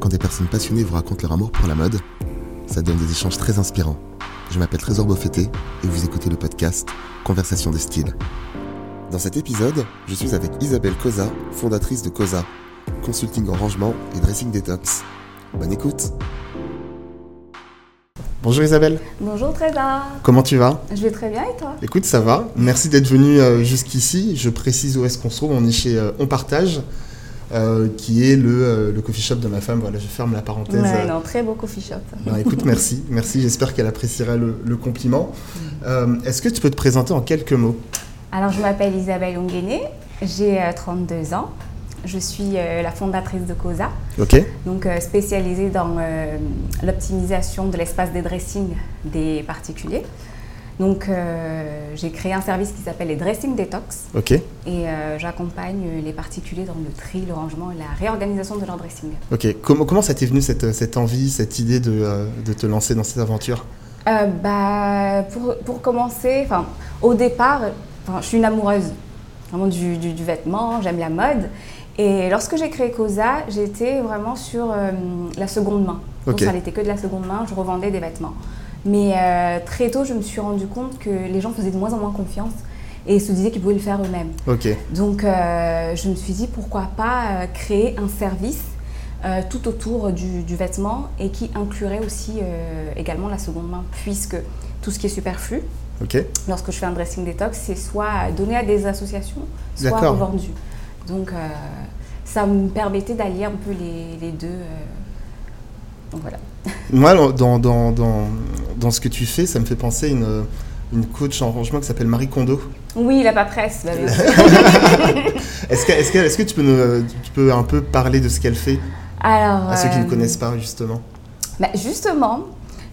Quand des personnes passionnées vous racontent leur amour pour la mode, ça donne des échanges très inspirants. Je m'appelle Trésor Beaufetté et vous écoutez le podcast Conversation de style. Dans cet épisode, je suis avec Isabelle Cosa, fondatrice de Cosa, consulting en rangement et dressing detox. Bonne écoute Bonjour Isabelle. Bonjour Trésor. Comment tu vas? Je vais très bien et toi? Écoute, ça va. Merci d'être venu euh, jusqu'ici. Je précise où est-ce qu'on se trouve. On est chez euh, On Partage. Euh, qui est le, le, coffee shop de ma femme. Voilà, je ferme la parenthèse. Ouais, non, très beau coffee shop. Non, écoute, merci. Merci, j'espère qu'elle appréciera le, le compliment. Euh, Est-ce que tu peux te présenter en quelques mots? Alors, je m'appelle Isabelle Onguené, j'ai euh, 32 ans. Je suis euh, la fondatrice de COSA, Ok. donc euh, spécialisée dans euh, l'optimisation de l'espace de dressing des particuliers. Donc, euh, j'ai créé un service qui s'appelle les Dressing Detox Ok. et euh, j'accompagne les particuliers dans le tri, le rangement et la réorganisation de leur dressing. Ok. Comment, comment ça t'est venu cette, cette envie, cette idée de, euh, de te lancer dans cette aventure? Euh, bah, pour, pour commencer, au départ, je suis une amoureuse vraiment du, du- du vêtement, j'aime la mode. Et lorsque j'ai créé Cosa, j'étais vraiment sur euh, la seconde main. Donc ça n'était que de la seconde main, je revendais des vêtements. Mais euh, très tôt, je me suis rendu compte que les gens faisaient de moins en moins confiance et se disaient qu'ils pouvaient le faire eux-mêmes. Donc euh, je me suis dit pourquoi pas euh, créer un service euh, tout autour du, du vêtement et qui inclurait aussi également la seconde main puisque tout ce qui est superflu, lorsque je fais un dressing détox, c'est soit donné à des associations, soit revendu. Donc ça me permettait d'allier un peu les, les deux. donc voilà. Moi, dans, dans, dans, dans ce que tu fais, ça me fait penser à une, une coach en rangement qui s'appelle Marie Kondo. Oui, la paperesse, bah. Est-ce que, est que, est que tu, peux nous- tu peux un peu parler de ce qu'elle fait Alors, à ceux qui ne euh, connaissent pas, justement? Bah, justement,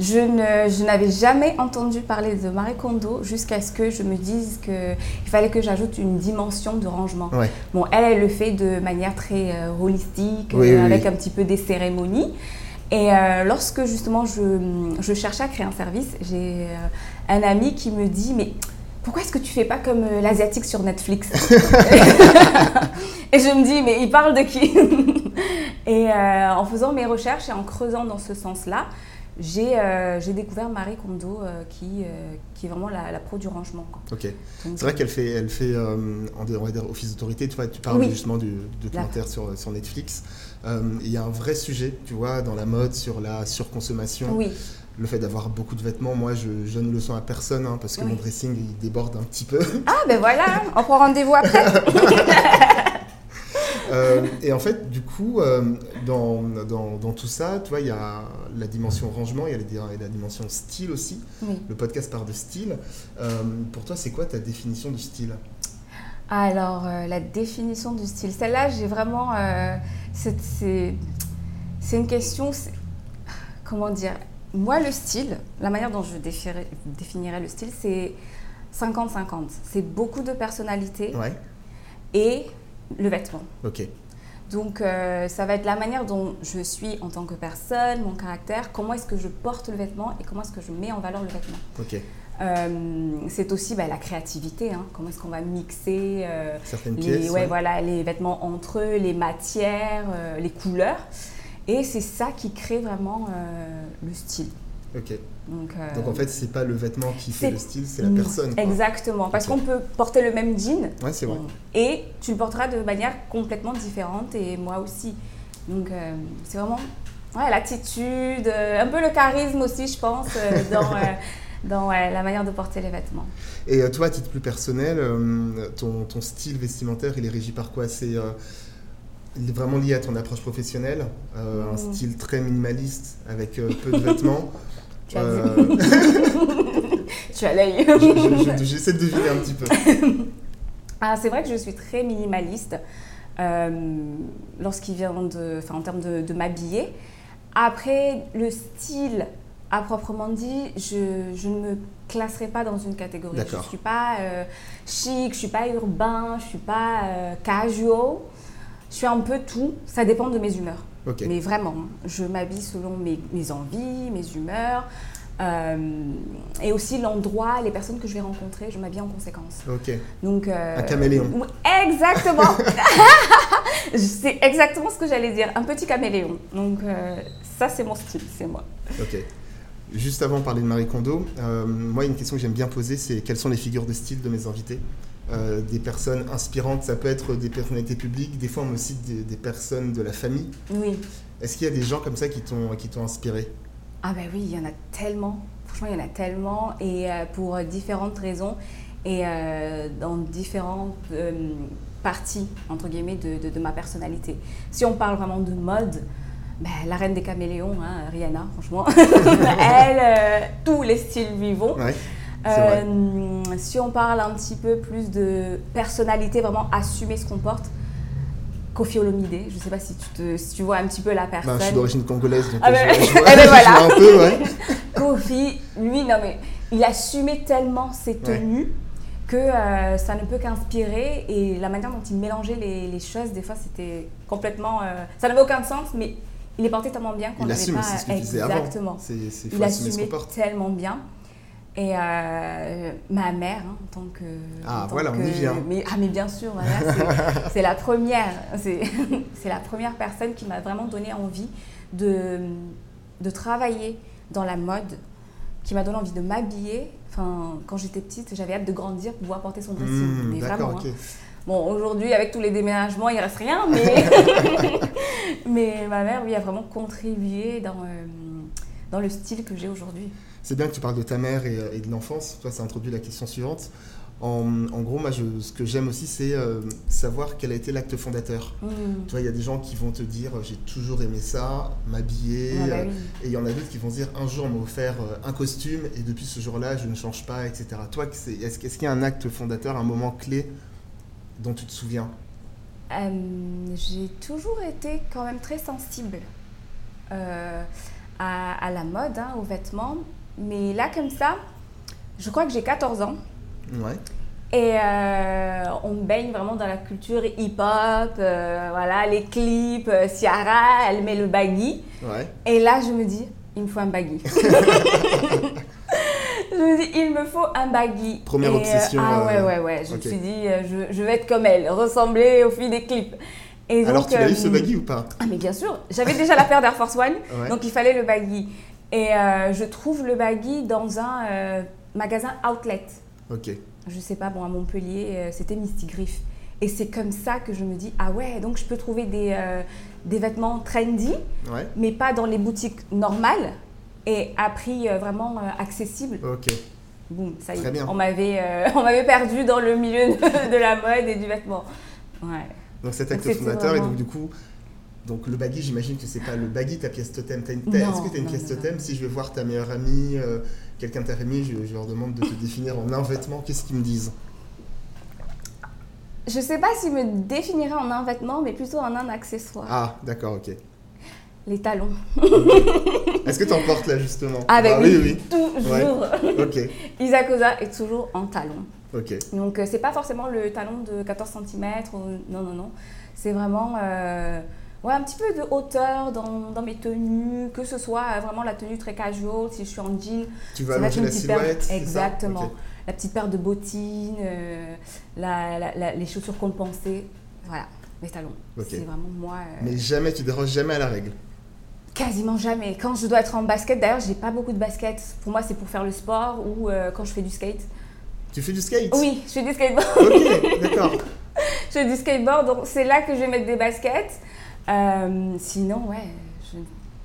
je ne- je n'avais jamais entendu parler de Marie Kondo jusqu'à ce que je me dise qu'il fallait que j'ajoute une dimension de rangement. Ouais. Bon, elle, elle le fait de manière très euh, holistique, Oui, euh, oui, avec oui. un petit peu des cérémonies. Et euh, lorsque justement je, je cherchais à créer un service, j'ai euh, un ami qui me dit Mais pourquoi est-ce que tu fais pas comme euh, l'asiatique sur Netflix? Et je me dis Mais il parle de qui? Et euh, en faisant mes recherches et en creusant dans ce sens-là, j'ai euh, j'ai découvert Marie Kondo euh, qui, euh, qui est vraiment la, la pro du rangement. quoi. Ok. C'est vrai qu'elle fait, elle fait on va dire, office d'autorité. Tu, vois, tu parles Oui. justement du documentaire sur, sur Netflix. Euh, Il y a un vrai sujet, tu vois, dans la mode, sur la surconsommation. Oui, Le fait d'avoir beaucoup de vêtements, moi je, je donne leçon à personne hein, parce que Oui. mon dressing il déborde un petit peu. Ah ben voilà, on prend rendez-vous après. Euh, et en fait, du coup, euh, dans, dans, dans tout ça, tu vois, il y a la dimension rangement, il y a la, dimension style aussi. Oui. Le podcast part de style. Euh, pour toi, c'est quoi ta définition du style? Alors, euh, la définition du style, celle-là, j'ai vraiment. euh, c'est- une question. Comment dire? Moi, le style, la manière dont je définirais, définirais le style, c'est 50-50. C'est beaucoup de personnalité Ouais. et le vêtement. Ok. Donc, euh, ça va être la manière dont je suis en tant que personne, mon caractère, comment est-ce que je porte le vêtement et comment est-ce que je mets en valeur le vêtement. Ok. Euh, c'est aussi bah, la créativité, hein. comment est-ce qu'on va mixer euh, Certaines les, pièces. ouais, ouais. voilà, les vêtements entre eux, les matières, euh, les couleurs. Et c'est ça qui crée vraiment le style. Ok. Donc, Donc en fait, c'est pas le vêtement qui fait le style, c'est la personne. quoi. Exactement, parce qu'on peut porter le même jean Ouais, c'est vrai. et tu le porteras de manière complètement différente et moi aussi. Donc c'est vraiment ouais, l'attitude, un peu le charisme aussi, je pense, dans, dans ouais, la manière de porter les vêtements. Et euh, toi, à titre plus personnel, euh, ton, ton style vestimentaire, il est régi par quoi? C'est euh, il est vraiment lié à ton approche professionnelle, un style très minimaliste avec peu de vêtements. Tu as Tu as l'œil. J'essaie de deviner un petit peu. Ah, c'est vrai que je suis très minimaliste euh, lorsqu'il vient de, en termes de, de m'habiller. Après, le style à proprement dit, je, je ne me classerai pas dans une catégorie. Je ne suis pas euh, chic, je ne suis pas urbain, je ne suis pas euh, casual. Je suis un peu tout, ça dépend de mes humeurs. Mais vraiment, je m'habille selon mes, mes envies, mes humeurs. et aussi l'endroit, les personnes que je vais rencontrer, je m'habille en conséquence. Donc, un caméléon. Exactement. c'est exactement ce que j'allais dire, un petit caméléon. Donc ça, c'est mon style, c'est moi. Ok. Juste avant de parler de Marie Kondo, moi, une question que j'aime bien poser, c'est quelles sont les figures de style de mes invités? Euh, des personnes inspirantes, ça peut être des personnalités publiques, des fois aussi des, personnes de la famille. Oui. Est-ce qu'il y a des gens comme ça qui t'ont inspiré? Ah ben oui, il y en a tellement. Franchement, il y en a tellement et euh, pour différentes raisons et euh, dans différentes parties entre guillemets de, de, ma personnalité. Si on parle vraiment de mode, ben, la reine des caméléons, hein, Rihanna, franchement, elle, tous les styles vivants. Ouais. Euh, si on parle un petit peu plus de personnalité, vraiment assumer ce qu'on porte, Kofi Olomide, je ne sais pas si tu, te, si tu vois un petit peu la personne. Bah, je suis d'origine congolaise, donc ah ben, je, je, eh ben voilà. un peu, ouais. Kofi, lui, non mais, il assumait tellement ses tenues que euh, ça ne peut qu'inspirer et la manière dont il mélangeait les, les choses, des fois, c'était complètement... Euh, ça n'avait aucun sens, mais il les portait tellement bien qu'on n'avait pas... C'est ce Exactement. C'est, il assumait tellement bien. Et euh, ma mère, hein, en tant que. Ah, voilà, on y vient. Mais, ah, mais bien sûr, ma mère, c'est la première. C'est la première personne qui m'a vraiment donné envie de, de travailler dans la mode, qui m'a donné envie de m'habiller. Enfin, quand j'étais petite, j'avais hâte de grandir pour pouvoir porter son dressing. Mmh, mais vraiment. Hein. Bon, aujourd'hui, avec tous les déménagements, il ne reste rien, mais, mais ma mère, oui, a vraiment contribué dans, euh, dans le style que j'ai aujourd'hui. C'est bien que tu parles de ta mère et, euh, de l'enfance. Toi, ça introduit la question suivante. En, gros, moi, ce que j'aime aussi, c'est euh, savoir quel a été l'acte fondateur. Mmh. Tu vois, il y a des gens qui vont te dire j'ai toujours aimé ça, m'habiller. Ah bah et il y en a d'autres qui vont dire un jour, on m'a offert un costume et depuis ce jour-là, je ne change pas, etc. Toi, est-ce qu'il y a un acte fondateur, un moment clé dont tu te souviens J'ai toujours été quand même très sensible à, la mode, hein, aux vêtements. Mais là, comme ça, je crois que j'ai 14 ans. Ouais. Et euh, on baigne vraiment dans la culture hip-hop, euh, voilà, les clips, euh, Ciara, elle met le baggy. Ouais. Et là, je me dis, il me faut un baggy. il me faut un baggy. Première obsession. ah ouais, ouais, ouais. Je me suis dit, je, je, vais être comme elle, ressembler au fil des clips. Et Alors, tu as eu ce baggy ou pas? Ah, mais bien sûr. J'avais déjà la paire d'Air Force One, donc il fallait le baggy. Et euh, je trouve le baggy dans un euh, magasin outlet. Ok. Je sais pas, bon, à Montpellier, euh, c'était Misty Griff. Et c'est comme ça que je me dis, ah ouais, donc je peux trouver des, des vêtements trendy, mais pas dans les boutiques normales et à prix vraiment accessible. Ok. Boum, ça y est. On m'avait, on m'avait perdu dans le milieu de, la mode et du vêtement. Ouais. Donc cet acte fondateur, et donc du coup, donc le baggy, j'imagine que c'est pas le baggy ta pièce totem. Est-ce que tu as une pièce totem? Si je vais voir ta meilleure amie, euh, quelqu'un de ta famille, je, leur demande de te définir en un vêtement, qu'est-ce qu'ils me disent? Je sais pas s'ils me définiraient en un vêtement, mais plutôt en un accessoire. Ah, d'accord, ok. Les talons. Est-ce que tu en portes là justement ah, ben oui, oui, toujours. Ok. Isakosa est toujours en talon. Ok. Donc euh, c'est pas forcément le talon de 14 cm, non, non, non. C'est vraiment... Euh, ouais, un petit peu de hauteur dans, dans, mes tenues, que ce soit vraiment la tenue très casual, si je suis en jean. Tu vas allonger la silhouette Exactement. La petite paire de bottines, euh, la, les chaussures compensées. Voilà, mes talons. C'est vraiment moi. Euh, Mais jamais, tu déroges jamais à la règle? Quasiment jamais. Quand je dois être en basket, d'ailleurs, j'ai pas beaucoup de baskets. Pour moi, c'est pour faire le sport ou euh, quand je fais du skate. Tu fais du skate? Oui, je fais du skateboard. Ok, d'accord. je fais du skateboard, donc c'est là que je vais mettre des baskets. Euh, sinon, ouais, je,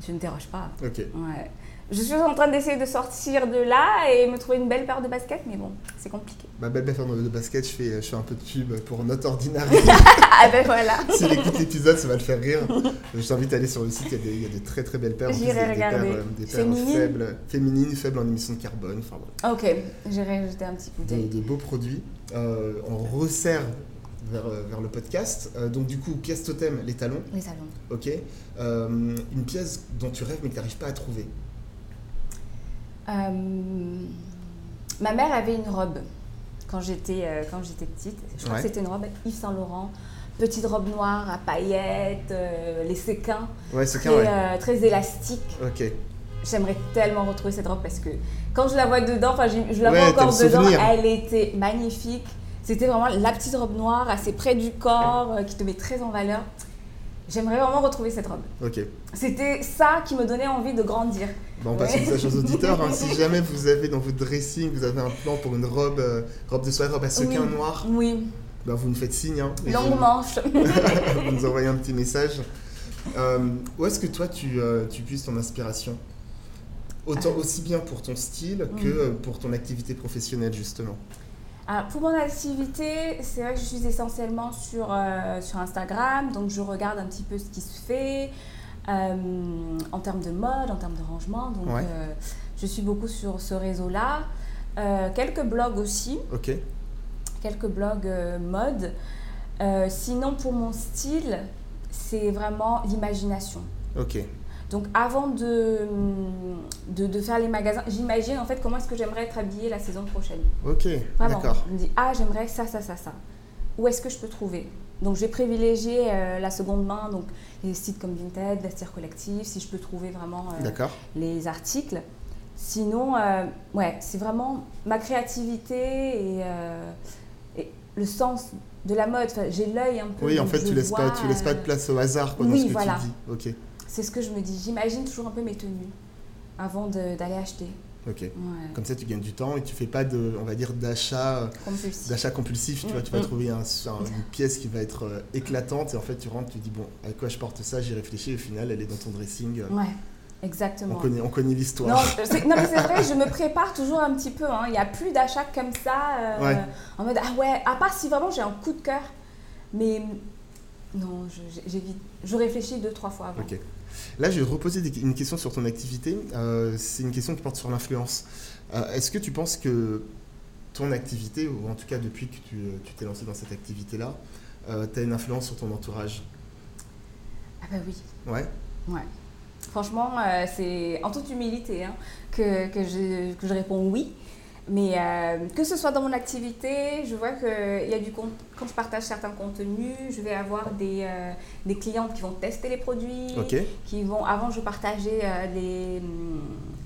je, ne déroge pas. Ok. Ouais. Je suis en train d'essayer de sortir de là et me trouver une belle paire de baskets, mais bon, c'est compliqué. Ma belle paire de baskets, je fais, je fais un peu de pub pour Note Ordinary. ah ben voilà S'il écoute l'épisode, ça va le faire rire. Je t'invite à aller sur le site, il y a des, il y a des très très belles paires. J'irai regarder. Des paires, paires faibles, féminines, faibles en émissions de carbone. Enfin, bon. Ok, j'irai jeter un petit coup d'œil. Des, beaux produits. Euh, on resserre euh, vers, le podcast. Euh, donc du coup, pièce totem, les talons. Les talons. Ok. Euh, une pièce dont tu rêves mais que tu n'arrives pas à trouver. Ma mère avait une robe quand j'étais quand j'étais petite. Je crois que c'était une robe Yves Saint Laurent. Petite robe noire à paillettes, les séquins. Ouais, séquins, très, très élastique. Ok. j'aimerais tellement retrouver cette robe parce que quand je la vois dedans, enfin je, la Ouais, vois encore dedans, souvenir. elle était magnifique. C'était vraiment la petite robe noire assez près du corps euh, qui te met très en valeur. J'aimerais vraiment retrouver cette robe. Ok. C'était ça qui me donnait envie de grandir. Bon, on passe Ouais. message aux auditeurs. hein. Si jamais vous avez dans votre dressing, vous avez un plan pour une robe, euh, robe de soirée, robe à sequin Oui. noir, Oui, bah, vous nous faites signe. Hein, longue manche. vous nous envoyez un petit message. Euh, où est-ce que toi tu, euh, tu puisses ton inspiration? Autant, Ah. Aussi bien pour ton style que Mm. euh, pour ton activité professionnelle justement. Alors, pour mon activité, c'est vrai que je suis essentiellement sur, euh, sur Instagram, donc je regarde un petit peu ce qui se fait euh, en termes de mode, en termes de rangement. Donc, Ouais. euh, je suis beaucoup sur ce réseau-là. Quelques blogs aussi, Ok. quelques blogs mode. Sinon, pour mon style, c'est vraiment l'imagination. Ok. Donc avant de, de, de faire les magasins, j'imagine en fait comment est-ce que j'aimerais être habillée la saison prochaine? Ok. D'accord. Je me dis, ah, j'aimerais ça, ça, ça, ça. Où est-ce que je peux trouver? Donc, j'ai privilégié euh, la seconde main, donc les sites comme Vinted, Vestiaire Collectif, si je peux trouver vraiment euh, les articles. Sinon, euh, ouais, c'est vraiment ma créativité et, et le sens de la mode. Enfin, j'ai l'œil un peu. Oui, en fait, tu laisses, pas, vois, tu laisses pas de place au hasard quoi, dans oui, ce que voilà. tu dis. Ok. C'est ce que je me dis. J'imagine toujours un peu mes tenues avant d'aller acheter. Ok. Ouais, Comme ça, tu gagnes du temps et tu fais pas de, on va dire, d'achat, euh, compulsif. d'achat compulsif. Tu vois, tu vas Mm. trouver un- un- une pièce qui va être euh, éclatante et en fait, tu rentres, tu dis bon, à quoi je porte ça? J'y réfléchis. Au final, elle est dans ton dressing. euh, Ouais, On exactement. connaît, on connaît l'histoire. non, mais c'est vrai, je me prépare toujours un petit peu. hein. Il n'y a plus d'achats comme ça, euh, Ouais. en mode ah ouais, à part si vraiment j'ai un coup de cœur. Mais non, je- j'évite. Je réfléchis deux, trois fois avant. Ok. Là, je vais te reposer une question sur ton activité. Euh, c'est une question qui porte sur l'influence. Euh, Est-ce que tu penses que ton activité, ou en tout cas depuis que tu euh, tu t'es lancé dans cette activité-là, tu as une influence sur ton entourage? Ah bah oui, Ouais. ouais. Franchement, euh, c'est en toute humilité hein, que, que, je, que je réponds oui. Mais euh, que ce soit dans mon activité, je vois que il y a du quand je partage certains contenus, je vais avoir des, euh, des clientes qui vont tester les produits, qui vont. Avant, je partageais euh, les,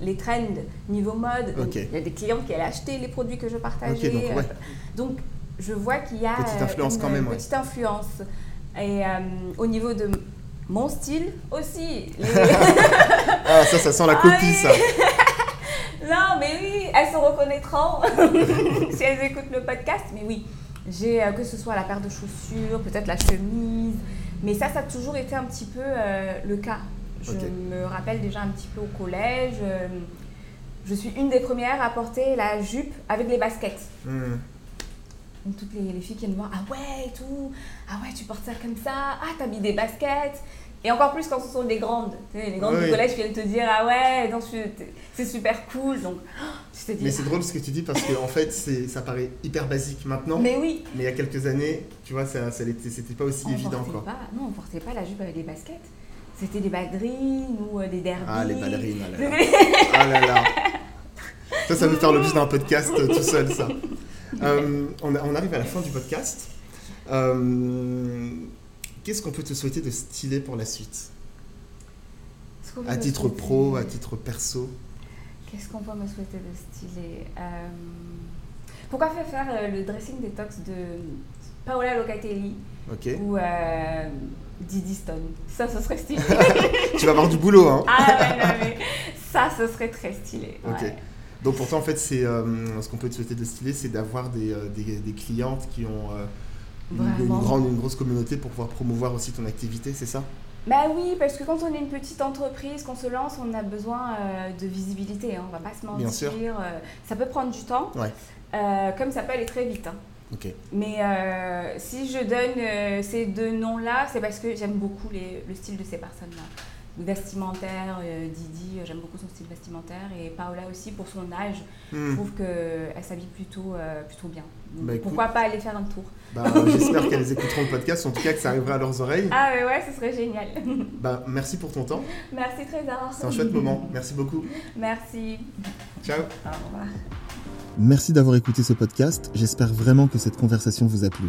les trends niveau mode. Donc. Il y a des clientes qui allaient acheter les produits que je partageais. Ok, donc, ouais. Euh, donc, je vois qu'il y a Petite influence une quand même, ouais. petite influence. Et au niveau de mon style aussi. les- Ah, ça, ça sent la copie, oui. ça. Non, mais oui, elles se reconnaîtront si elles écoutent le podcast. Mais oui, j'ai euh, que ce soit la paire de chaussures, peut-être la chemise. Mais ça, ça a toujours été un petit peu euh, le cas. Je me rappelle déjà un petit peu au collège. euh, je suis une des premières à porter la jupe avec les baskets. Hmm. Donc toutes les, les filles qui viennent me voir, ah ouais et tout, ah ouais tu portes ça comme ça, ah t'as mis des baskets. Et encore plus quand ce sont les grandes. Les grandes Oui. du collège viennent te dire, ah ouais, c'est super cool. Donc tu te dis, Mais c'est drôle ce que tu dis parce que en fait, ça paraît hyper basique maintenant. Mais, mais oui, il y a quelques années, tu vois, ça, ça c'était pas aussi on évident, quoi. pas, non, on portait pas la jupe avec des baskets. C'était des ballerines ou euh, des derbies. Ah, les ballerines, ah là là. Ah là là. Ça, ça veut faire l'objet d'un podcast euh, tout seul, ça. Euh, on, arrive à la fin du podcast. Euh, Qu'est-ce qu'on peut te souhaiter de stylé pour la suite À titre souhaiter- pro, à titre perso Qu'est-ce qu'on peut me souhaiter de stylé Euh, Pourquoi faire faire euh, le dressing détox de Paola Locatelli ou euh, Didi Stone? Ça, ce serait stylé. Tu vas avoir du boulot, hein ah ouais, non, mais ça, ce serait très stylé. Ok. Donc pour toi, en fait, c'est euh, ce qu'on peut te souhaiter de stylé, c'est d'avoir des, des, des clientes qui ont une, une grande, une grosse communauté pour pouvoir promouvoir aussi ton activité, c'est ça? Bah oui, parce que quand on est une petite entreprise, qu'on se lance, on a besoin euh, de visibilité. Hein, on va pas se mentir. Bien sûr. euh, ça peut prendre du temps, Ouais. euh, comme ça peut aller très vite. hein. Mais si je donne ces deux noms-là, c'est parce que j'aime beaucoup les- le style de ces personnes-là. Vestimentaire, euh, Didi, euh, j'aime beaucoup son style vestimentaire. Et Paola aussi, pour son âge, je Hmm. trouve qu'elle s'habille plutôt, euh, plutôt bien. Donc, Bah, écoute. pourquoi pas aller faire un tour? Bah, J'espère qu'elles écouteront le podcast, en tout cas que ça arrivera à leurs oreilles. Ah ouais, ouais, ce serait génial. Bah, merci pour ton temps, Merci Trésor. c'est un chouette moment. Merci beaucoup. Merci. Ciao. Au revoir. Merci d'avoir écouté ce podcast, j'espère vraiment que cette conversation vous a plu.